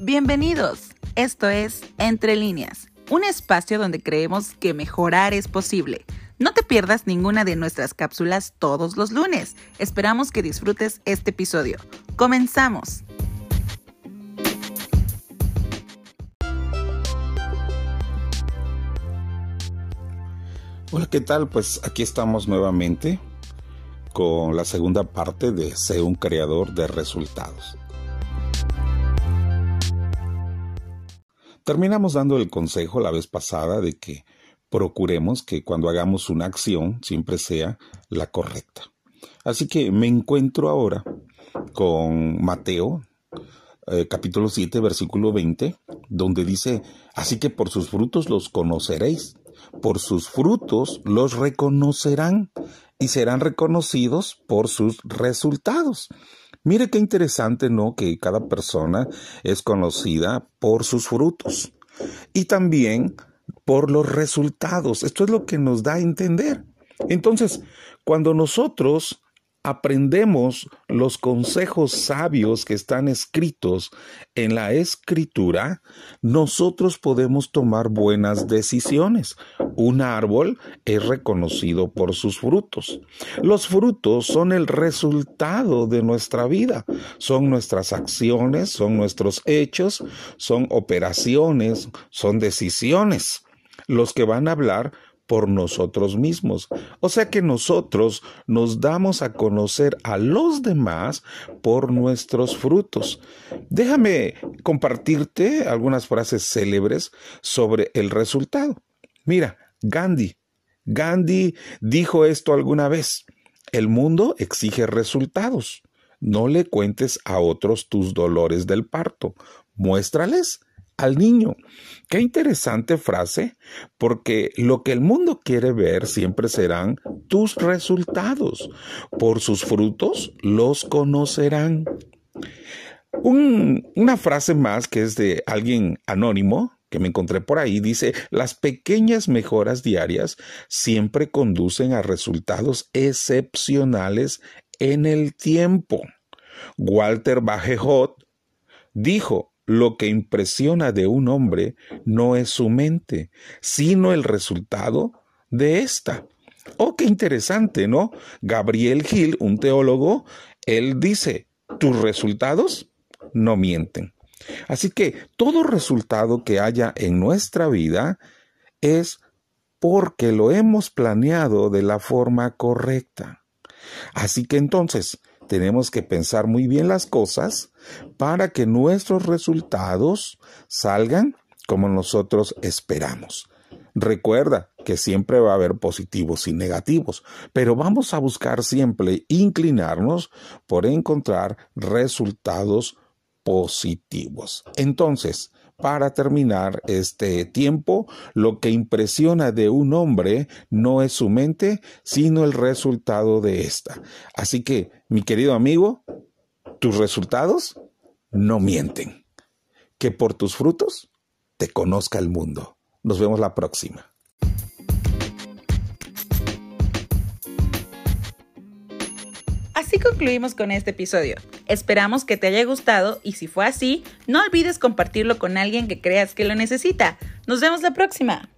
Bienvenidos. Esto es Entre líneas, un espacio donde creemos que mejorar es posible. No te pierdas ninguna de nuestras cápsulas todos los lunes. Esperamos que disfrutes este episodio. Comenzamos. Hola, ¿qué tal? Pues aquí estamos nuevamente con la segunda parte de Sé un creador de resultados. Terminamos dando el consejo la vez pasada de que procuremos que cuando hagamos una acción siempre sea la correcta. Así que me encuentro ahora con Mateo, eh, capítulo 7, versículo 20, donde dice, así que por sus frutos los conoceréis, por sus frutos los reconocerán y serán reconocidos por sus resultados. Mire qué interesante, ¿no? Que cada persona es conocida por sus frutos y también por los resultados. Esto es lo que nos da a entender. Entonces, cuando nosotros aprendemos los consejos sabios que están escritos en la escritura, nosotros podemos tomar buenas decisiones. Un árbol es reconocido por sus frutos. Los frutos son el resultado de nuestra vida, son nuestras acciones, son nuestros hechos, son operaciones, son decisiones los que van a hablar por nosotros mismos. O sea que nosotros nos damos a conocer a los demás por nuestros frutos. Déjame compartirte algunas frases célebres sobre el resultado. Mira, Gandhi. Gandhi dijo esto alguna vez. El mundo exige resultados. No le cuentes a otros tus dolores del parto. Muéstrales al niño. Qué interesante frase, porque lo que el mundo quiere ver siempre serán tus resultados. Por sus frutos los conocerán. una frase más que es de alguien anónimo que me encontré por ahí dice, las pequeñas mejoras diarias siempre conducen a resultados excepcionales en el tiempo. Walter Bajejot dijo, lo que impresiona de un hombre no es su mente, sino el resultado de ésta. Oh, qué interesante, ¿no? Gabriel Gil, un teólogo, él dice, tus resultados no mienten. Así que todo resultado que haya en nuestra vida es porque lo hemos planeado de la forma correcta. Así que entonces, tenemos que pensar muy bien las cosas para que nuestros resultados salgan como nosotros esperamos. Recuerda que siempre va a haber positivos y negativos, pero vamos a buscar siempre inclinarnos por encontrar resultados positivos. Entonces, para terminar este tiempo, lo que impresiona de un hombre no es su mente, sino el resultado de ésta. Así que, mi querido amigo, tus resultados no mienten. Que por tus frutos te conozca el mundo. Nos vemos la próxima. Así concluimos con este episodio. Esperamos que te haya gustado y si fue así, no olvides compartirlo con alguien que creas que lo necesita. Nos vemos la próxima.